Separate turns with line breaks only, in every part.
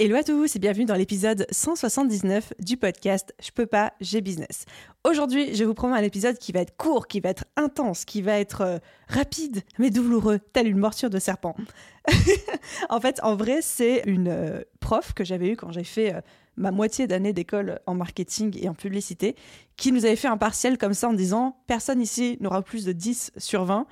Hello à tous et bienvenue dans l'épisode 179 du podcast Je peux pas, j'ai business. Aujourd'hui, je vous promets un épisode qui va être court, qui va être intense, qui va être euh, rapide, mais douloureux, telle une morsure de serpent. en fait, en vrai, c'est une euh, prof que j'avais eue quand j'ai fait euh, ma moitié d'année d'école en marketing et en publicité, qui nous avait fait un partiel comme ça en disant personne ici n'aura plus de 10 sur 20.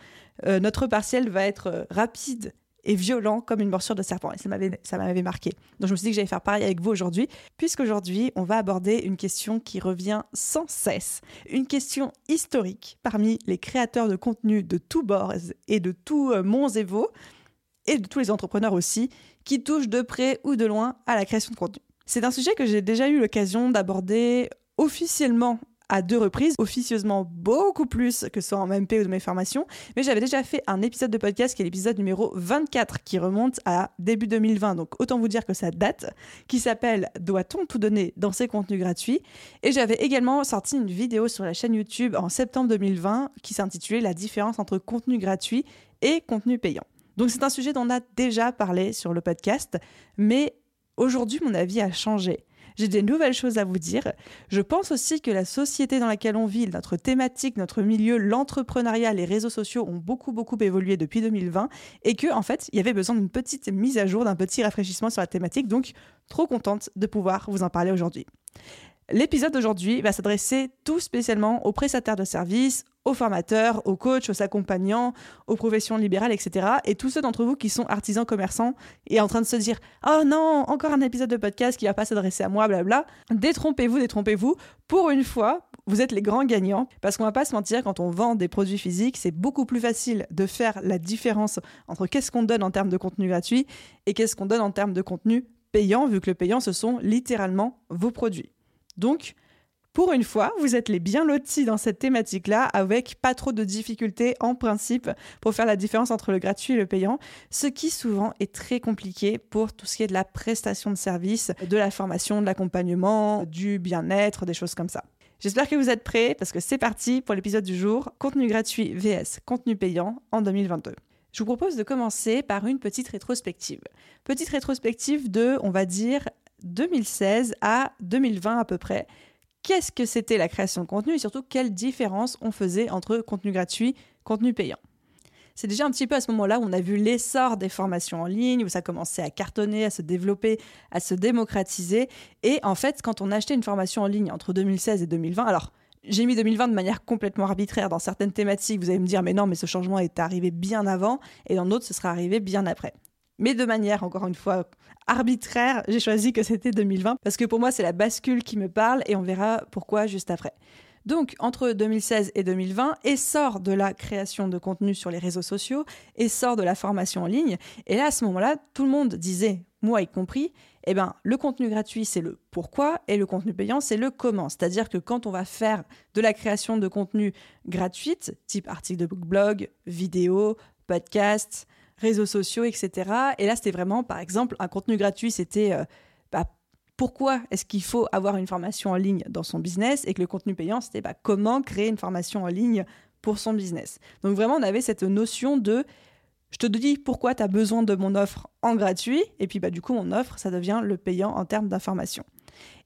notre partiel va être rapide et violent comme une morsure de serpent. Et ça m'avait, marqué. Donc je me suis dit que j'allais faire pareil avec vous aujourd'hui, puisqu'aujourd'hui, on va aborder une question qui revient sans cesse. Une question historique parmi les créateurs de contenu de tous bords et de tous euh, et vaux, et de tous les entrepreneurs aussi, qui touchent de près ou de loin à la création de contenu. C'est un sujet que j'ai déjà eu l'occasion d'aborder officiellement à deux reprises, officieusement beaucoup plus que soit en MP ou de mes formations, mais j'avais déjà fait un épisode de podcast qui est l'épisode numéro 24 qui remonte à début 2020, donc autant vous dire que ça date, qui s'appelle Doit-on tout donner dans ses contenus gratuits? Et j'avais également sorti une vidéo sur la chaîne YouTube en septembre 2020 qui s'intitulait La différence entre contenu gratuit et contenu payant. Donc c'est un sujet dont on a déjà parlé sur le podcast, mais aujourd'hui mon avis a changé j'ai des nouvelles choses à vous dire. Je pense aussi que la société dans laquelle on vit, notre thématique, notre milieu, l'entrepreneuriat, les réseaux sociaux ont beaucoup, beaucoup évolué depuis 2020 et que, en fait, il y avait besoin d'une petite mise à jour, d'un petit rafraîchissement sur la thématique. Donc, trop contente de pouvoir vous en parler aujourd'hui. L'épisode d'aujourd'hui va s'adresser tout spécialement aux prestataires de services, aux formateurs, aux coachs, aux accompagnants, aux professions libérales, etc. Et tous ceux d'entre vous qui sont artisans commerçants et en train de se dire Oh non, encore un épisode de podcast qui va pas s'adresser à moi, blabla. Détrompez-vous, détrompez-vous. Pour une fois, vous êtes les grands gagnants parce qu'on va pas se mentir, quand on vend des produits physiques, c'est beaucoup plus facile de faire la différence entre qu'est-ce qu'on donne en termes de contenu gratuit et qu'est-ce qu'on donne en termes de contenu payant, vu que le payant, ce sont littéralement vos produits. Donc, pour une fois, vous êtes les bien lotis dans cette thématique-là, avec pas trop de difficultés en principe pour faire la différence entre le gratuit et le payant, ce qui souvent est très compliqué pour tout ce qui est de la prestation de service, de la formation, de l'accompagnement, du bien-être, des choses comme ça. J'espère que vous êtes prêts parce que c'est parti pour l'épisode du jour, contenu gratuit vs contenu payant en 2022. Je vous propose de commencer par une petite rétrospective. Petite rétrospective de, on va dire, 2016 à 2020 à peu près. Qu'est-ce que c'était la création de contenu et surtout quelle différence on faisait entre contenu gratuit, contenu payant c'est déjà un petit peu à ce moment-là où on a vu l'essor des formations en ligne, où ça commençait à cartonner, à se développer, à se démocratiser. Et en fait, quand on achetait une formation en ligne entre 2016 et 2020, alors j'ai mis 2020 de manière complètement arbitraire dans certaines thématiques. Vous allez me dire, mais non, mais ce changement est arrivé bien avant, et dans d'autres, ce sera arrivé bien après. Mais de manière, encore une fois, arbitraire, j'ai choisi que c'était 2020 parce que pour moi, c'est la bascule qui me parle et on verra pourquoi juste après. Donc, entre 2016 et 2020, essor de la création de contenu sur les réseaux sociaux, essor de la formation en ligne. Et là, à ce moment-là, tout le monde disait, moi y compris, eh ben, le contenu gratuit, c'est le pourquoi et le contenu payant, c'est le comment. C'est-à-dire que quand on va faire de la création de contenu gratuite, type article de blog, vidéo, podcast, réseaux sociaux, etc. Et là, c'était vraiment, par exemple, un contenu gratuit, c'était euh, bah, pourquoi est-ce qu'il faut avoir une formation en ligne dans son business et que le contenu payant, c'était bah, comment créer une formation en ligne pour son business. Donc vraiment, on avait cette notion de je te dis pourquoi tu as besoin de mon offre en gratuit, et puis bah, du coup, mon offre, ça devient le payant en termes d'information.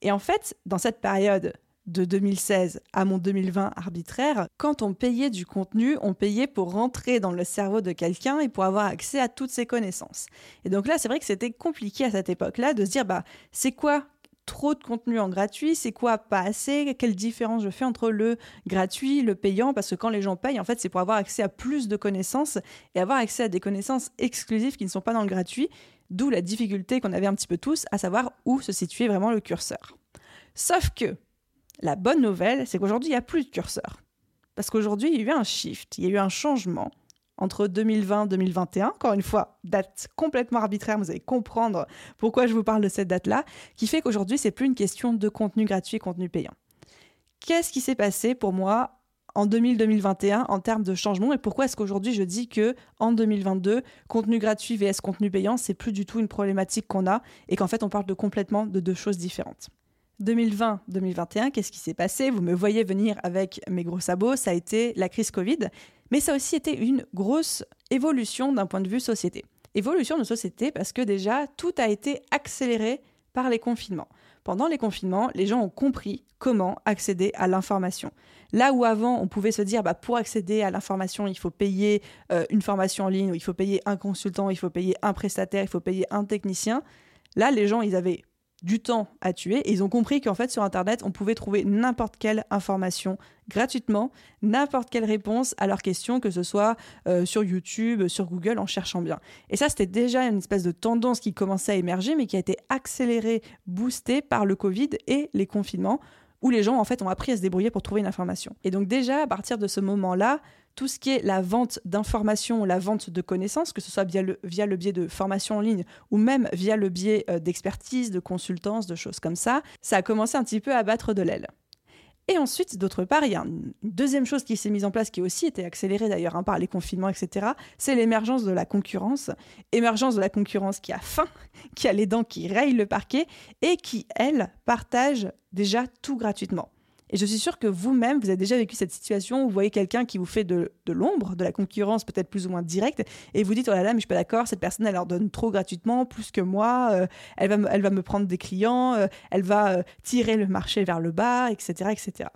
Et en fait, dans cette période de 2016 à mon 2020 arbitraire, quand on payait du contenu, on payait pour rentrer dans le cerveau de quelqu'un et pour avoir accès à toutes ses connaissances. Et donc là, c'est vrai que c'était compliqué à cette époque-là de se dire, bah, c'est quoi trop de contenu en gratuit, c'est quoi pas assez, quelle différence je fais entre le gratuit, le payant, parce que quand les gens payent, en fait, c'est pour avoir accès à plus de connaissances et avoir accès à des connaissances exclusives qui ne sont pas dans le gratuit, d'où la difficulté qu'on avait un petit peu tous à savoir où se situait vraiment le curseur. Sauf que la bonne nouvelle, c'est qu'aujourd'hui, il n'y a plus de curseur. Parce qu'aujourd'hui, il y a eu un shift, il y a eu un changement entre 2020 et 2021. Encore une fois, date complètement arbitraire, vous allez comprendre pourquoi je vous parle de cette date-là, qui fait qu'aujourd'hui, c'est plus une question de contenu gratuit et contenu payant. Qu'est-ce qui s'est passé pour moi en 2000-2021 en termes de changement et pourquoi est-ce qu'aujourd'hui je dis que en 2022 contenu gratuit vs contenu payant c'est plus du tout une problématique qu'on a et qu'en fait on parle de complètement de deux choses différentes? 2020-2021, qu'est-ce qui s'est passé? Vous me voyez venir avec mes gros sabots, ça a été la crise Covid, mais ça a aussi été une grosse évolution d'un point de vue société. Évolution de société parce que déjà tout a été accéléré par les confinements. Pendant les confinements, les gens ont compris comment accéder à l'information. Là où avant, on pouvait se dire, bah, pour accéder à l'information, il faut payer euh, une formation en ligne, il faut payer un consultant, il faut payer un prestataire, il faut payer un technicien. Là, les gens, ils avaient du temps à tuer ils ont compris qu'en fait sur internet on pouvait trouver n'importe quelle information gratuitement, n'importe quelle réponse à leurs questions que ce soit euh, sur YouTube, sur Google en cherchant bien. Et ça c'était déjà une espèce de tendance qui commençait à émerger mais qui a été accélérée, boostée par le Covid et les confinements où les gens en fait ont appris à se débrouiller pour trouver une information. Et donc déjà à partir de ce moment-là, tout ce qui est la vente d'informations, la vente de connaissances, que ce soit via le, biais de formation en ligne ou même via le biais euh, d'expertise, de consultance, de choses comme ça, ça a commencé un petit peu à battre de l'aile. Et ensuite, d'autre part, il y a une deuxième chose qui s'est mise en place, qui aussi été accélérée d'ailleurs hein, par les confinements, etc., c'est l'émergence de la concurrence. Émergence de la concurrence qui a faim, qui a les dents qui rayent le parquet et qui, elle, partage déjà tout gratuitement. Et je suis sûre que vous-même, vous avez déjà vécu cette situation où vous voyez quelqu'un qui vous fait de, l'ombre, de la concurrence peut-être plus ou moins directe, et vous dites, oh là là, mais je suis pas d'accord, cette personne, elle leur donne trop gratuitement, plus que moi, euh, elle, va me, elle va me prendre des clients, euh, elle va euh, tirer le marché vers le bas, etc. etc.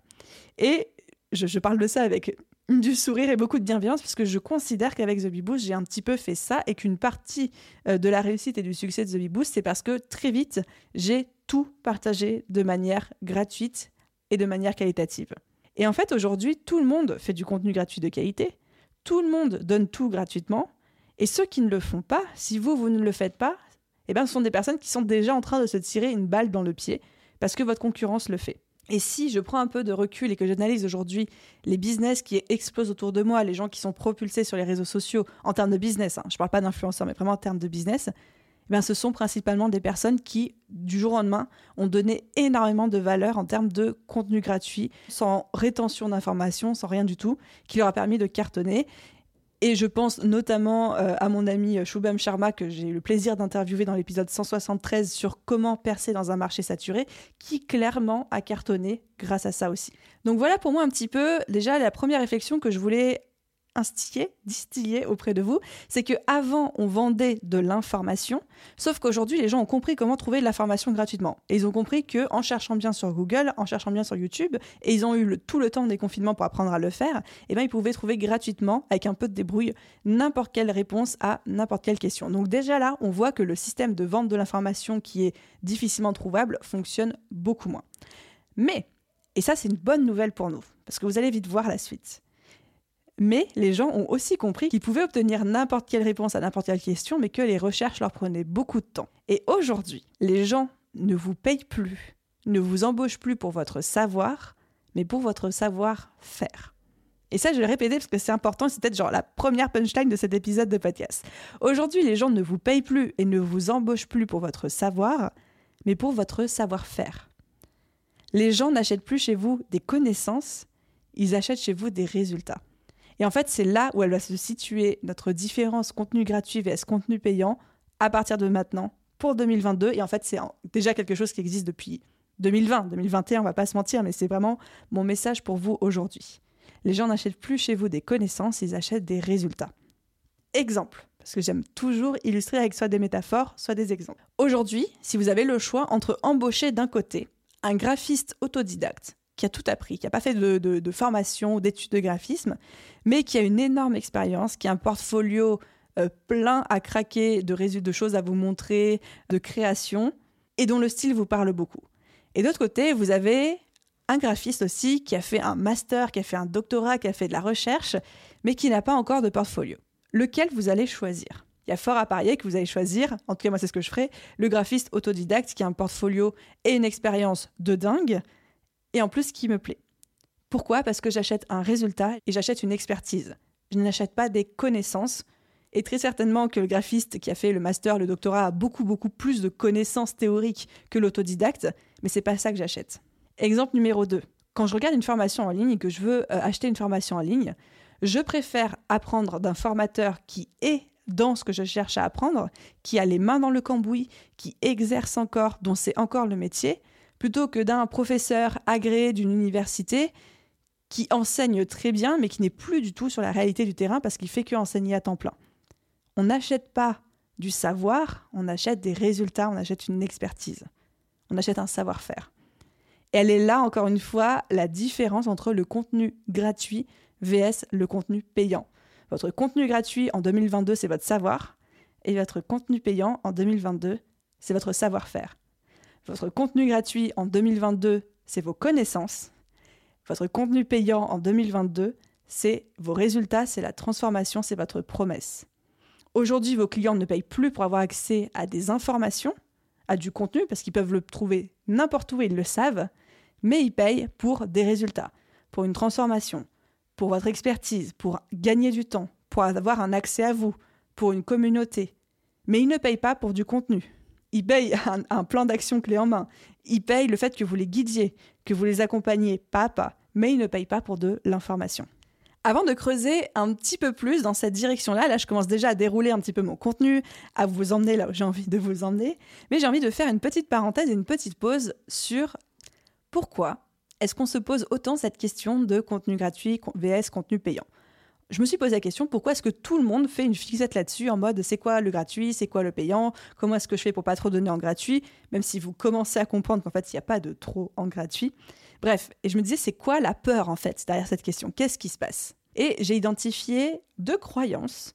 Et je, parle de ça avec du sourire et beaucoup de bienveillance, puisque je considère qu'avec The Bee j'ai un petit peu fait ça, et qu'une partie de la réussite et du succès de The Bee c'est parce que très vite, j'ai tout partagé de manière gratuite de manière qualitative. Et en fait, aujourd'hui, tout le monde fait du contenu gratuit de qualité, tout le monde donne tout gratuitement, et ceux qui ne le font pas, si vous, vous ne le faites pas, eh bien, ce sont des personnes qui sont déjà en train de se tirer une balle dans le pied, parce que votre concurrence le fait. Et si je prends un peu de recul et que j'analyse aujourd'hui les business qui explosent autour de moi, les gens qui sont propulsés sur les réseaux sociaux en termes de business, hein, je ne parle pas d'influenceurs, mais vraiment en termes de business, eh ce sont principalement des personnes qui, du jour au lendemain, ont donné énormément de valeur en termes de contenu gratuit, sans rétention d'informations, sans rien du tout, qui leur a permis de cartonner. Et je pense notamment euh, à mon ami Shubham Sharma, que j'ai eu le plaisir d'interviewer dans l'épisode 173 sur comment percer dans un marché saturé, qui clairement a cartonné grâce à ça aussi. Donc voilà pour moi un petit peu déjà la première réflexion que je voulais instillé, distillé auprès de vous, c'est que avant on vendait de l'information, sauf qu'aujourd'hui les gens ont compris comment trouver de l'information gratuitement. Et ils ont compris que en cherchant bien sur Google, en cherchant bien sur YouTube, et ils ont eu tout le temps des confinements pour apprendre à le faire, et eh ben ils pouvaient trouver gratuitement avec un peu de débrouille n'importe quelle réponse à n'importe quelle question. Donc déjà là, on voit que le système de vente de l'information qui est difficilement trouvable fonctionne beaucoup moins. Mais et ça c'est une bonne nouvelle pour nous parce que vous allez vite voir la suite mais les gens ont aussi compris qu'ils pouvaient obtenir n'importe quelle réponse à n'importe quelle question, mais que les recherches leur prenaient beaucoup de temps. Et aujourd'hui, les gens ne vous payent plus, ne vous embauchent plus pour votre savoir, mais pour votre savoir-faire. Et ça, je vais le répéter parce que c'est important, c'est peut-être genre la première punchline de cet épisode de podcast. Aujourd'hui, les gens ne vous payent plus et ne vous embauchent plus pour votre savoir, mais pour votre savoir-faire. Les gens n'achètent plus chez vous des connaissances, ils achètent chez vous des résultats. Et en fait, c'est là où elle va se situer notre différence contenu gratuit vs contenu payant à partir de maintenant pour 2022. Et en fait, c'est déjà quelque chose qui existe depuis 2020, 2021, on va pas se mentir, mais c'est vraiment mon message pour vous aujourd'hui. Les gens n'achètent plus chez vous des connaissances, ils achètent des résultats. Exemple, parce que j'aime toujours illustrer avec soit des métaphores, soit des exemples. Aujourd'hui, si vous avez le choix entre embaucher d'un côté un graphiste autodidacte qui a tout appris, qui n'a pas fait de, formation ou d'études de graphisme, mais qui a une énorme expérience, qui a un portfolio euh, plein à craquer de résultats, de choses à vous montrer, de création, et dont le style vous parle beaucoup. Et d'autre côté, vous avez un graphiste aussi qui a fait un master, qui a fait un doctorat, qui a fait de la recherche, mais qui n'a pas encore de portfolio. Lequel vous allez choisir? Il y a fort à parier que vous allez choisir, en tout cas moi c'est ce que je ferai, le graphiste autodidacte qui a un portfolio et une expérience de dingue, et en plus qui me plaît. Pourquoi? Parce que j'achète un résultat et j'achète une expertise. Je n'achète pas des connaissances. Et très certainement que le graphiste qui a fait le master, le doctorat, a beaucoup, beaucoup plus de connaissances théoriques que l'autodidacte, mais c'est pas ça que j'achète. Exemple numéro 2. Quand je regarde une formation en ligne et que je veux euh, acheter une formation en ligne, je préfère apprendre d'un formateur qui est dans ce que je cherche à apprendre, qui a les mains dans le cambouis, qui exerce encore, dont c'est encore le métier, plutôt que d'un professeur agréé d'une université qui enseigne très bien, mais qui n'est plus du tout sur la réalité du terrain parce qu'il fait que enseigner à temps plein. On n'achète pas du savoir, on achète des résultats, on achète une expertise, on achète un savoir-faire. Et elle est là, encore une fois, la différence entre le contenu gratuit vs le contenu payant. Votre contenu gratuit en 2022, c'est votre savoir, et votre contenu payant en 2022, c'est votre savoir-faire. Votre contenu gratuit en 2022, c'est vos connaissances. Votre contenu payant en 2022, c'est vos résultats, c'est la transformation, c'est votre promesse. Aujourd'hui, vos clients ne payent plus pour avoir accès à des informations, à du contenu, parce qu'ils peuvent le trouver n'importe où et ils le savent, mais ils payent pour des résultats, pour une transformation, pour votre expertise, pour gagner du temps, pour avoir un accès à vous, pour une communauté. Mais ils ne payent pas pour du contenu. Ils payent un, plan d'action clé en main. Ils payent le fait que vous les guidiez, que vous les accompagniez pas à pas. Mais ils ne payent pas pour de l'information. Avant de creuser un petit peu plus dans cette direction-là, là je commence déjà à dérouler un petit peu mon contenu, à vous emmener là où j'ai envie de vous emmener, mais j'ai envie de faire une petite parenthèse et une petite pause sur pourquoi est-ce qu'on se pose autant cette question de contenu gratuit vs contenu payant je me suis posé la question pourquoi est-ce que tout le monde fait une fixette là-dessus en mode c'est quoi le gratuit, c'est quoi le payant, comment est-ce que je fais pour pas trop donner en gratuit, même si vous commencez à comprendre qu'en fait il n'y a pas de trop en gratuit. Bref, et je me disais c'est quoi la peur en fait derrière cette question? Qu'est-ce qui se passe? Et j'ai identifié deux croyances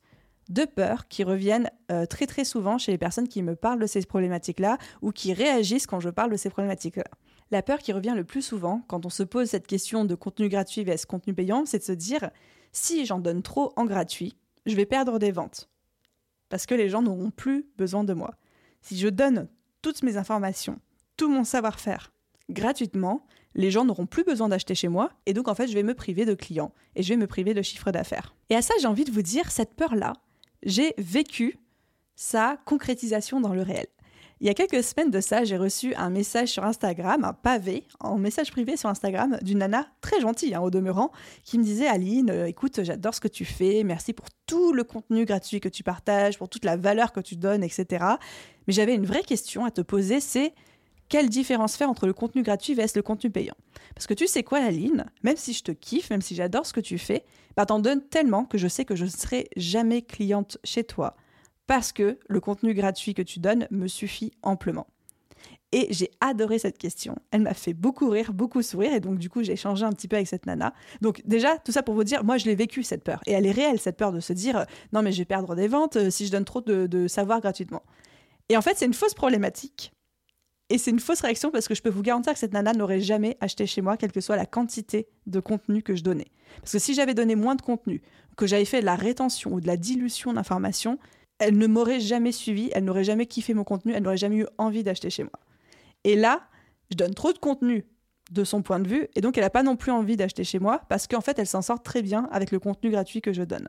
deux peurs qui reviennent euh, très très souvent chez les personnes qui me parlent de ces problématiques-là ou qui réagissent quand je parle de ces problématiques-là. La peur qui revient le plus souvent quand on se pose cette question de contenu gratuit vs contenu payant, c'est de se dire si j'en donne trop en gratuit, je vais perdre des ventes. Parce que les gens n'auront plus besoin de moi. Si je donne toutes mes informations, tout mon savoir-faire gratuitement, les gens n'auront plus besoin d'acheter chez moi et donc en fait je vais me priver de clients et je vais me priver de chiffre d'affaires. Et à ça j'ai envie de vous dire, cette peur-là, j'ai vécu sa concrétisation dans le réel. Il y a quelques semaines de ça, j'ai reçu un message sur Instagram, un pavé, en message privé sur Instagram, d'une nana très gentille, hein, au demeurant, qui me disait Aline, euh, écoute, j'adore ce que tu fais, merci pour tout le contenu gratuit que tu partages, pour toute la valeur que tu donnes, etc. Mais j'avais une vraie question à te poser, c'est quelle différence faire entre le contenu gratuit vs le contenu payant? Parce que tu sais quoi, Aline Même si je te kiffe, même si j'adore ce que tu fais, bah t'en donnes tellement que je sais que je ne serai jamais cliente chez toi parce que le contenu gratuit que tu donnes me suffit amplement. Et j'ai adoré cette question. Elle m'a fait beaucoup rire, beaucoup sourire. Et donc, du coup, j'ai échangé un petit peu avec cette nana. Donc, déjà, tout ça pour vous dire, moi, je l'ai vécu, cette peur. Et elle est réelle, cette peur de se dire, non, mais je vais perdre des ventes euh, si je donne trop de, de savoir gratuitement. Et en fait, c'est une fausse problématique. Et c'est une fausse réaction parce que je peux vous garantir que cette nana n'aurait jamais acheté chez moi, quelle que soit la quantité de contenu que je donnais. Parce que si j'avais donné moins de contenu, que j'avais fait de la rétention ou de la dilution d'informations, elle ne m'aurait jamais suivi, elle n'aurait jamais kiffé mon contenu, elle n'aurait jamais eu envie d'acheter chez moi. Et là, je donne trop de contenu de son point de vue, et donc elle n'a pas non plus envie d'acheter chez moi, parce qu'en fait, elle s'en sort très bien avec le contenu gratuit que je donne.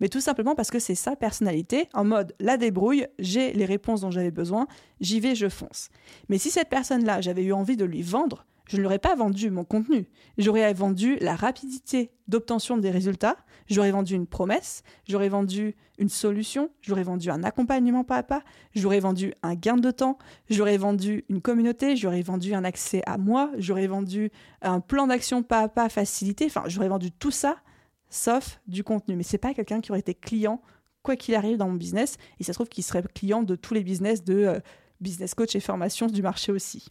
Mais tout simplement parce que c'est sa personnalité, en mode la débrouille, j'ai les réponses dont j'avais besoin, j'y vais, je fonce. Mais si cette personne-là, j'avais eu envie de lui vendre, je ne pas vendu mon contenu. J'aurais vendu la rapidité d'obtention des résultats, j'aurais vendu une promesse, j'aurais vendu une solution, j'aurais vendu un accompagnement pas à pas, j'aurais vendu un gain de temps, j'aurais vendu une communauté, j'aurais vendu un accès à moi, j'aurais vendu un plan d'action pas à pas facilité, enfin j'aurais vendu tout ça sauf du contenu. Mais c'est pas quelqu'un qui aurait été client quoi qu'il arrive dans mon business. Et ça se trouve qu'il serait client de tous les business de euh, business coach et formation du marché aussi.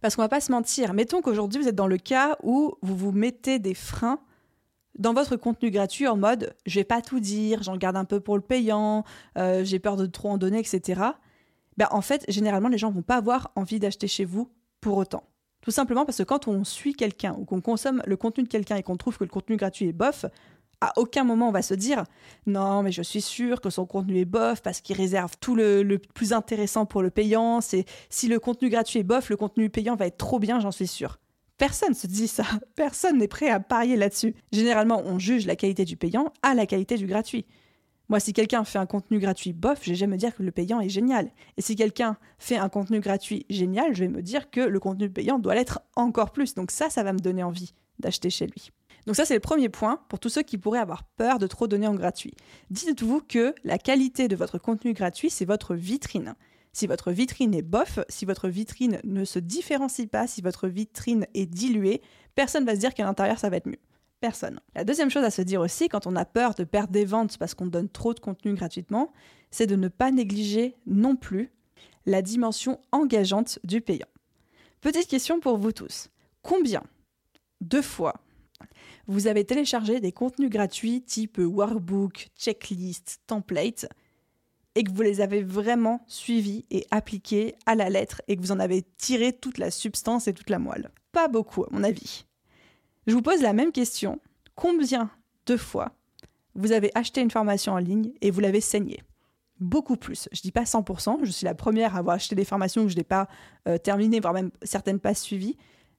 Parce qu'on va pas se mentir, mettons qu'aujourd'hui vous êtes dans le cas où vous vous mettez des freins dans votre contenu gratuit en mode je vais pas tout dire, j'en garde un peu pour le payant, euh, j'ai peur de trop en donner, etc. Ben, en fait, généralement, les gens vont pas avoir envie d'acheter chez vous pour autant. Tout simplement parce que quand on suit quelqu'un ou qu'on consomme le contenu de quelqu'un et qu'on trouve que le contenu gratuit est bof, à aucun moment on va se dire non mais je suis sûr que son contenu est bof parce qu'il réserve tout le, plus intéressant pour le payant. C'est si le contenu gratuit est bof, le contenu payant va être trop bien, j'en suis sûr. Personne se dit ça. Personne n'est prêt à parier là-dessus. Généralement, on juge la qualité du payant à la qualité du gratuit. Moi, si quelqu'un fait un contenu gratuit bof, je vais jamais me dire que le payant est génial. Et si quelqu'un fait un contenu gratuit génial, je vais me dire que le contenu payant doit l'être encore plus. Donc ça, ça va me donner envie d'acheter chez lui. Donc ça, c'est le premier point pour tous ceux qui pourraient avoir peur de trop donner en gratuit. Dites-vous que la qualité de votre contenu gratuit, c'est votre vitrine. Si votre vitrine est bof, si votre vitrine ne se différencie pas, si votre vitrine est diluée, personne va se dire qu'à l'intérieur, ça va être mieux personne. La deuxième chose à se dire aussi, quand on a peur de perdre des ventes parce qu'on donne trop de contenu gratuitement, c'est de ne pas négliger non plus la dimension engageante du payant. Petite question pour vous tous. Combien de fois vous avez téléchargé des contenus gratuits type workbook, checklist, template et que vous les avez vraiment suivis et appliqués à la lettre et que vous en avez tiré toute la substance et toute la moelle Pas beaucoup à mon avis. Je vous pose la même question. Combien de fois vous avez acheté une formation en ligne et vous l'avez saignée? Beaucoup plus. Je ne dis pas 100%, je suis la première à avoir acheté des formations que je n'ai pas euh, terminées, voire même certaines pas suivies.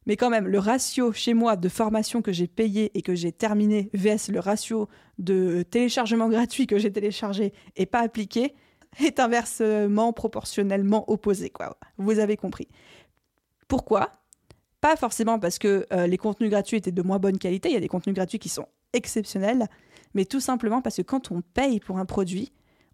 Mais quand même, le ratio chez moi de formations que j'ai payées et que j'ai terminées vs le ratio de téléchargement gratuit que j'ai téléchargé et pas appliqué est inversement proportionnellement opposé. Vous avez compris. Pourquoi? Pas forcément parce que euh, les contenus gratuits étaient de moins bonne qualité, il y a des contenus gratuits qui sont exceptionnels, mais tout simplement parce que quand on paye pour un produit,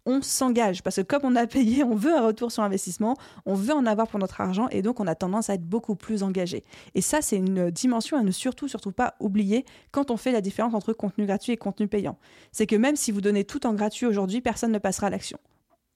on s'engage. Parce que comme on a payé, on veut un retour sur investissement, on veut en avoir pour notre argent, et donc on a tendance à être beaucoup plus engagé. Et ça, c'est une dimension à ne surtout, surtout pas oublier quand on fait la différence entre contenu gratuit et contenu payant. C'est que même si vous donnez tout en gratuit aujourd'hui, personne ne passera à l'action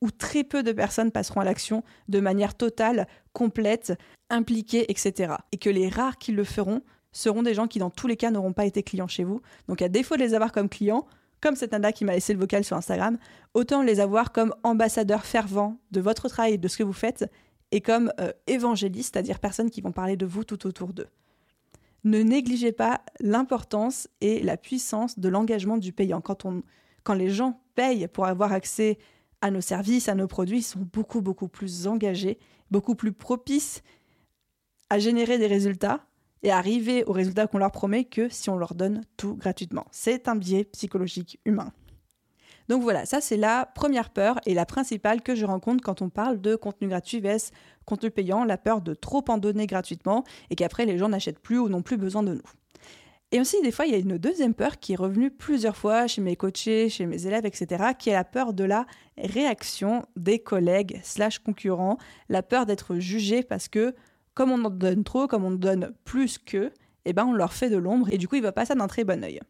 où très peu de personnes passeront à l'action de manière totale, complète, impliquée, etc. Et que les rares qui le feront seront des gens qui dans tous les cas n'auront pas été clients chez vous. Donc à défaut de les avoir comme clients, comme cette nana qui m'a laissé le vocal sur Instagram, autant les avoir comme ambassadeurs fervents de votre travail et de ce que vous faites, et comme euh, évangélistes, c'est-à-dire personnes qui vont parler de vous tout autour d'eux. Ne négligez pas l'importance et la puissance de l'engagement du payant. Quand, les gens payent pour avoir accès à nos services, à nos produits, sont beaucoup, beaucoup plus engagés, beaucoup plus propices à générer des résultats et arriver aux résultats qu'on leur promet que si on leur donne tout gratuitement. C'est un biais psychologique humain. Donc voilà, ça c'est la première peur et la principale que je rencontre quand on parle de contenu gratuit vs contenu payant, la peur de trop en donner gratuitement et qu'après les gens n'achètent plus ou n'ont plus besoin de nous. Et aussi, des fois, il y a une deuxième peur qui est revenue plusieurs fois chez mes coachés, chez mes élèves, etc., qui est la peur de la réaction des collègues slash concurrents, la peur d'être jugé parce que, comme on en donne trop, comme on donne plus qu'eux, eh ben, on leur fait de l'ombre et du coup, il va pas ça d'un très bon oeil.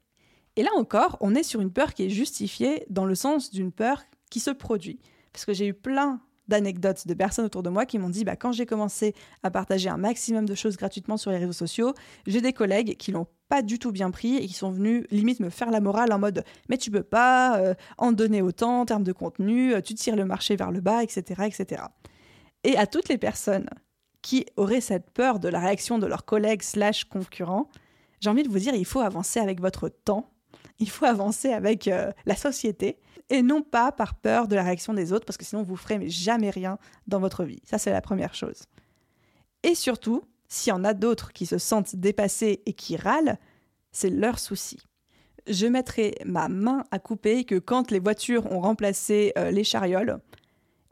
Et là encore, on est sur une peur qui est justifiée dans le sens d'une peur qui se produit. Parce que j'ai eu plein d'anecdotes de personnes autour de moi qui m'ont dit bah, quand j'ai commencé à partager un maximum de choses gratuitement sur les réseaux sociaux, j'ai des collègues qui l'ont pas du tout bien pris et qui sont venus limite me faire la morale en mode mais tu peux pas euh, en donner autant en termes de contenu, euh, tu tires le marché vers le bas, etc., etc. Et à toutes les personnes qui auraient cette peur de la réaction de leurs collègues slash concurrents, j'ai envie de vous dire il faut avancer avec votre temps, il faut avancer avec euh, la société et non pas par peur de la réaction des autres, parce que sinon vous ferez jamais rien dans votre vie. Ça, c'est la première chose. Et surtout, s'il y en a d'autres qui se sentent dépassés et qui râlent, c'est leur souci. Je mettrai ma main à couper que quand les voitures ont remplacé euh, les charioles,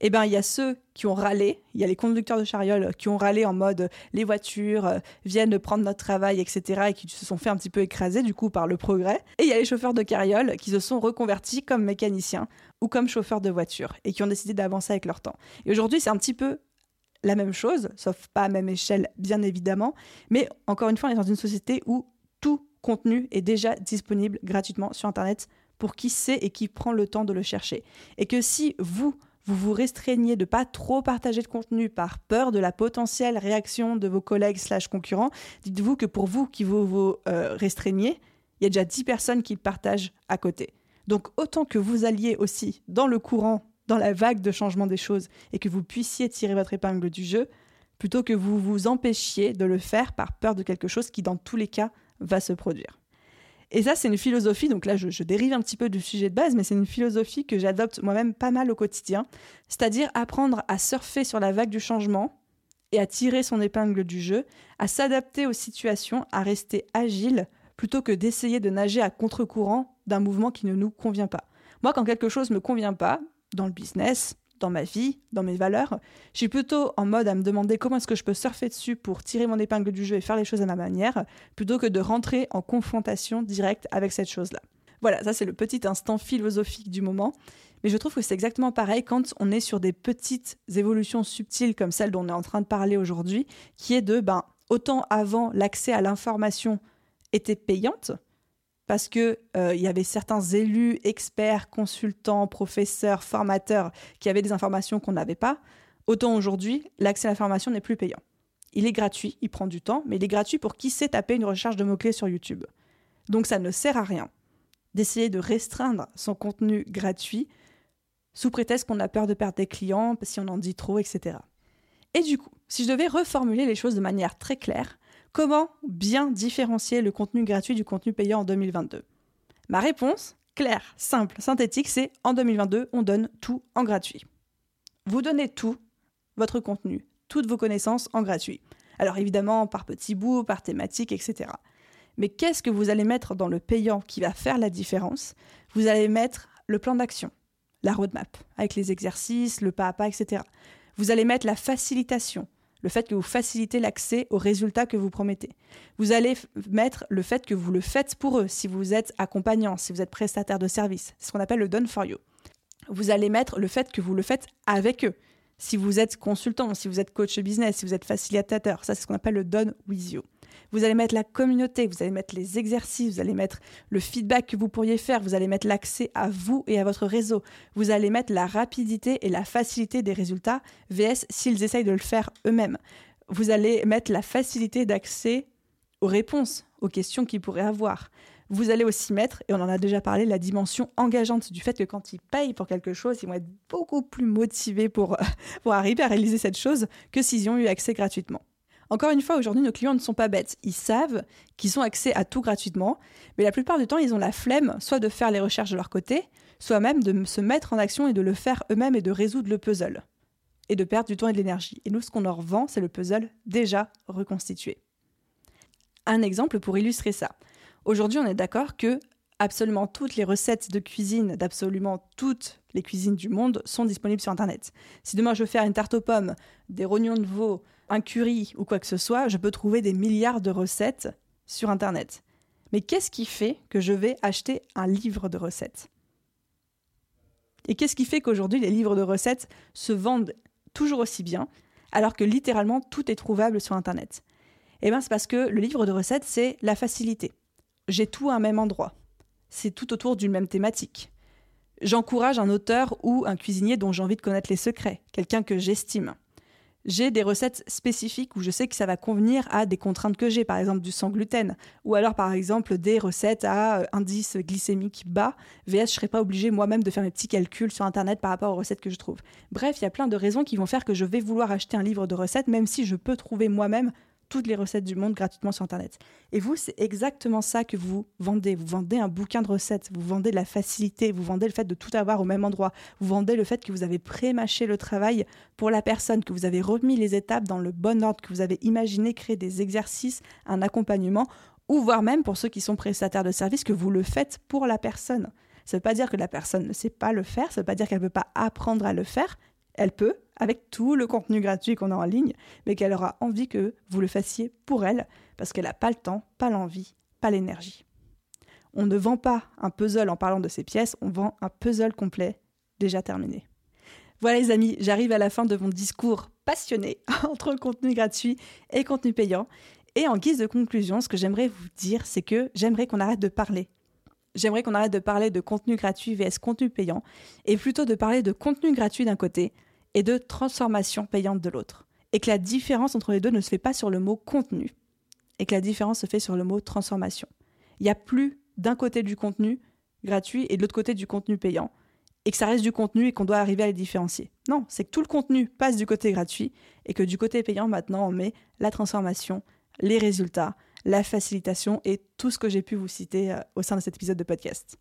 eh ben il y a ceux qui ont râlé, il y a les conducteurs de charioles qui ont râlé en mode les voitures euh, viennent prendre notre travail, etc. et qui se sont fait un petit peu écraser du coup par le progrès. Et il y a les chauffeurs de carriole qui se sont reconvertis comme mécaniciens ou comme chauffeurs de voitures et qui ont décidé d'avancer avec leur temps. Et aujourd'hui c'est un petit peu la même chose, sauf pas à même échelle bien évidemment, mais encore une fois on est dans une société où tout contenu est déjà disponible gratuitement sur Internet pour qui sait et qui prend le temps de le chercher. Et que si vous vous vous restreignez de pas trop partager de contenu par peur de la potentielle réaction de vos collègues slash concurrents, dites-vous que pour vous qui vous, vous euh, restreignez, il y a déjà 10 personnes qui le partagent à côté. Donc autant que vous alliez aussi dans le courant, dans la vague de changement des choses, et que vous puissiez tirer votre épingle du jeu, plutôt que vous vous empêchiez de le faire par peur de quelque chose qui dans tous les cas va se produire. Et ça, c'est une philosophie, donc là, je, dérive un petit peu du sujet de base, mais c'est une philosophie que j'adopte moi-même pas mal au quotidien, c'est-à-dire apprendre à surfer sur la vague du changement et à tirer son épingle du jeu, à s'adapter aux situations, à rester agile, plutôt que d'essayer de nager à contre-courant d'un mouvement qui ne nous convient pas. Moi, quand quelque chose ne me convient pas, dans le business, dans ma vie, dans mes valeurs, je suis plutôt en mode à me demander comment est-ce que je peux surfer dessus pour tirer mon épingle du jeu et faire les choses à ma manière, plutôt que de rentrer en confrontation directe avec cette chose-là. Voilà, ça c'est le petit instant philosophique du moment. Mais je trouve que c'est exactement pareil quand on est sur des petites évolutions subtiles comme celle dont on est en train de parler aujourd'hui, qui est de, ben, autant avant l'accès à l'information était payante, parce que euh, il y avait certains élus, experts, consultants, professeurs, formateurs qui avaient des informations qu'on n'avait pas, autant aujourd'hui, l'accès à l'information n'est plus payant. Il est gratuit, il prend du temps, mais il est gratuit pour qui sait taper une recherche de mots-clés sur YouTube. Donc ça ne sert à rien d'essayer de restreindre son contenu gratuit sous prétexte qu'on a peur de perdre des clients, si on en dit trop, etc. Et du coup, si je devais reformuler les choses de manière très claire, comment bien différencier le contenu gratuit du contenu payant en 2022 Ma réponse, claire, simple, synthétique, c'est en 2022, on donne tout en gratuit. Vous donnez tout, votre contenu, toutes vos connaissances en gratuit. Alors évidemment, par petits bouts, par thématique, etc. Mais qu'est-ce que vous allez mettre dans le payant qui va faire la différence? Vous allez mettre le plan d'action, la roadmap, avec les exercices, le pas à pas, etc. Vous allez mettre la facilitation, le fait que vous facilitez l'accès aux résultats que vous promettez. Vous allez mettre le fait que vous le faites pour eux, si vous êtes accompagnant, si vous êtes prestataire de service. C'est ce qu'on appelle le done for you. Vous allez mettre le fait que vous le faites avec eux. Si vous êtes consultant, si vous êtes coach business, si vous êtes facilitateur, ça c'est ce qu'on appelle le done with you. Vous allez mettre la communauté, vous allez mettre les exercices, vous allez mettre le feedback que vous pourriez faire, vous allez mettre l'accès à vous et à votre réseau, vous allez mettre la rapidité et la facilité des résultats, VS s'ils essayent de le faire eux-mêmes. Vous allez mettre la facilité d'accès aux réponses, aux questions qu'ils pourraient avoir. Vous allez aussi mettre, et on en a déjà parlé, la dimension engageante du fait que quand ils payent pour quelque chose, ils vont être beaucoup plus motivés pour, arriver à réaliser cette chose que s'ils y ont eu accès gratuitement. Encore une fois, aujourd'hui, nos clients ne sont pas bêtes. Ils savent qu'ils ont accès à tout gratuitement, mais la plupart du temps, ils ont la flemme soit de faire les recherches de leur côté, soit même de se mettre en action et de le faire eux-mêmes et de résoudre le puzzle. Et de perdre du temps et de l'énergie. Et nous, ce qu'on leur vend, c'est le puzzle déjà reconstitué. Un exemple pour illustrer ça. Aujourd'hui, on est d'accord que absolument toutes les recettes de cuisine d'absolument toutes les cuisines du monde sont disponibles sur Internet. Si demain je veux faire une tarte aux pommes, des rognons de veau, un curry ou quoi que ce soit, je peux trouver des milliards de recettes sur Internet. Mais qu'est-ce qui fait que je vais acheter un livre de recettes? Et qu'est-ce qui fait qu'aujourd'hui les livres de recettes se vendent toujours aussi bien, alors que littéralement tout est trouvable sur Internet? Eh bien c'est parce que le livre de recettes, c'est la facilité. J'ai tout à un même endroit. C'est tout autour d'une même thématique. J'encourage un auteur ou un cuisinier dont j'ai envie de connaître les secrets, quelqu'un que j'estime j'ai des recettes spécifiques où je sais que ça va convenir à des contraintes que j'ai, par exemple du sans gluten, ou alors par exemple des recettes à euh, indice glycémique bas, VS, je ne serais pas obligé moi-même de faire mes petits calculs sur Internet par rapport aux recettes que je trouve. Bref, il y a plein de raisons qui vont faire que je vais vouloir acheter un livre de recettes, même si je peux trouver moi-même toutes les recettes du monde gratuitement sur Internet. Et vous, c'est exactement ça que vous vendez. Vous vendez un bouquin de recettes, vous vendez de la facilité, vous vendez le fait de tout avoir au même endroit, vous vendez le fait que vous avez pré-mâché le travail pour la personne, que vous avez remis les étapes dans le bon ordre, que vous avez imaginé créer des exercices, un accompagnement, ou voire même pour ceux qui sont prestataires de services, que vous le faites pour la personne. Ça ne veut pas dire que la personne ne sait pas le faire, ça ne veut pas dire qu'elle ne peut pas apprendre à le faire, elle peut, avec tout le contenu gratuit qu'on a en ligne, mais qu'elle aura envie que vous le fassiez pour elle, parce qu'elle n'a pas le temps, pas l'envie, pas l'énergie. On ne vend pas un puzzle en parlant de ses pièces, on vend un puzzle complet déjà terminé. Voilà les amis, j'arrive à la fin de mon discours passionné entre contenu gratuit et contenu payant. Et en guise de conclusion, ce que j'aimerais vous dire, c'est que j'aimerais qu'on arrête de parler. J'aimerais qu'on arrête de parler de contenu gratuit vs contenu payant, et plutôt de parler de contenu gratuit d'un côté et de transformation payante de l'autre. Et que la différence entre les deux ne se fait pas sur le mot contenu, et que la différence se fait sur le mot transformation. Il n'y a plus d'un côté du contenu gratuit et de l'autre côté du contenu payant, et que ça reste du contenu et qu'on doit arriver à les différencier. Non, c'est que tout le contenu passe du côté gratuit, et que du côté payant, maintenant, on met la transformation, les résultats, la facilitation et tout ce que j'ai pu vous citer euh, au sein de cet épisode de podcast.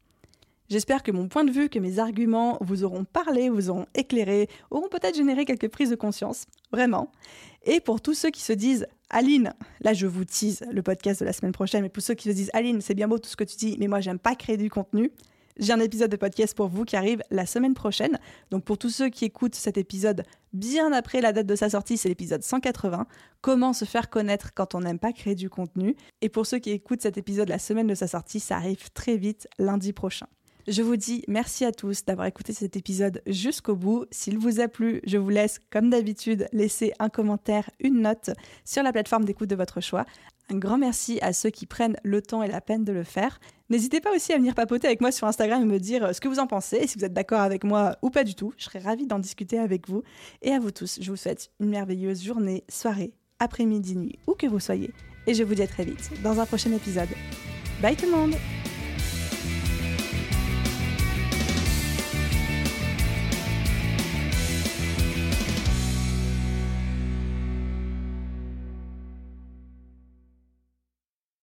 J'espère que mon point de vue, que mes arguments vous auront parlé, vous auront éclairé, auront peut-être généré quelques prises de conscience. Vraiment. Et pour tous ceux qui se disent Aline, là je vous tease le podcast de la semaine prochaine, mais pour ceux qui se disent Aline, c'est bien beau tout ce que tu dis, mais moi j'aime pas créer du contenu, j'ai un épisode de podcast pour vous qui arrive la semaine prochaine. Donc pour tous ceux qui écoutent cet épisode bien après la date de sa sortie, c'est l'épisode 180. Comment se faire connaître quand on n'aime pas créer du contenu? Et pour ceux qui écoutent cet épisode la semaine de sa sortie, ça arrive très vite lundi prochain. Je vous dis merci à tous d'avoir écouté cet épisode jusqu'au bout. S'il vous a plu, je vous laisse, comme d'habitude, laisser un commentaire, une note sur la plateforme d'écoute de votre choix. Un grand merci à ceux qui prennent le temps et la peine de le faire. N'hésitez pas aussi à venir papoter avec moi sur Instagram et me dire euh, ce que vous en pensez, si vous êtes d'accord avec moi ou pas du tout. Je serai ravie d'en discuter avec vous. Et à vous tous, je vous souhaite une merveilleuse journée, soirée, après-midi, nuit, où que vous soyez. Et je vous dis à très vite dans un prochain épisode. Bye tout le monde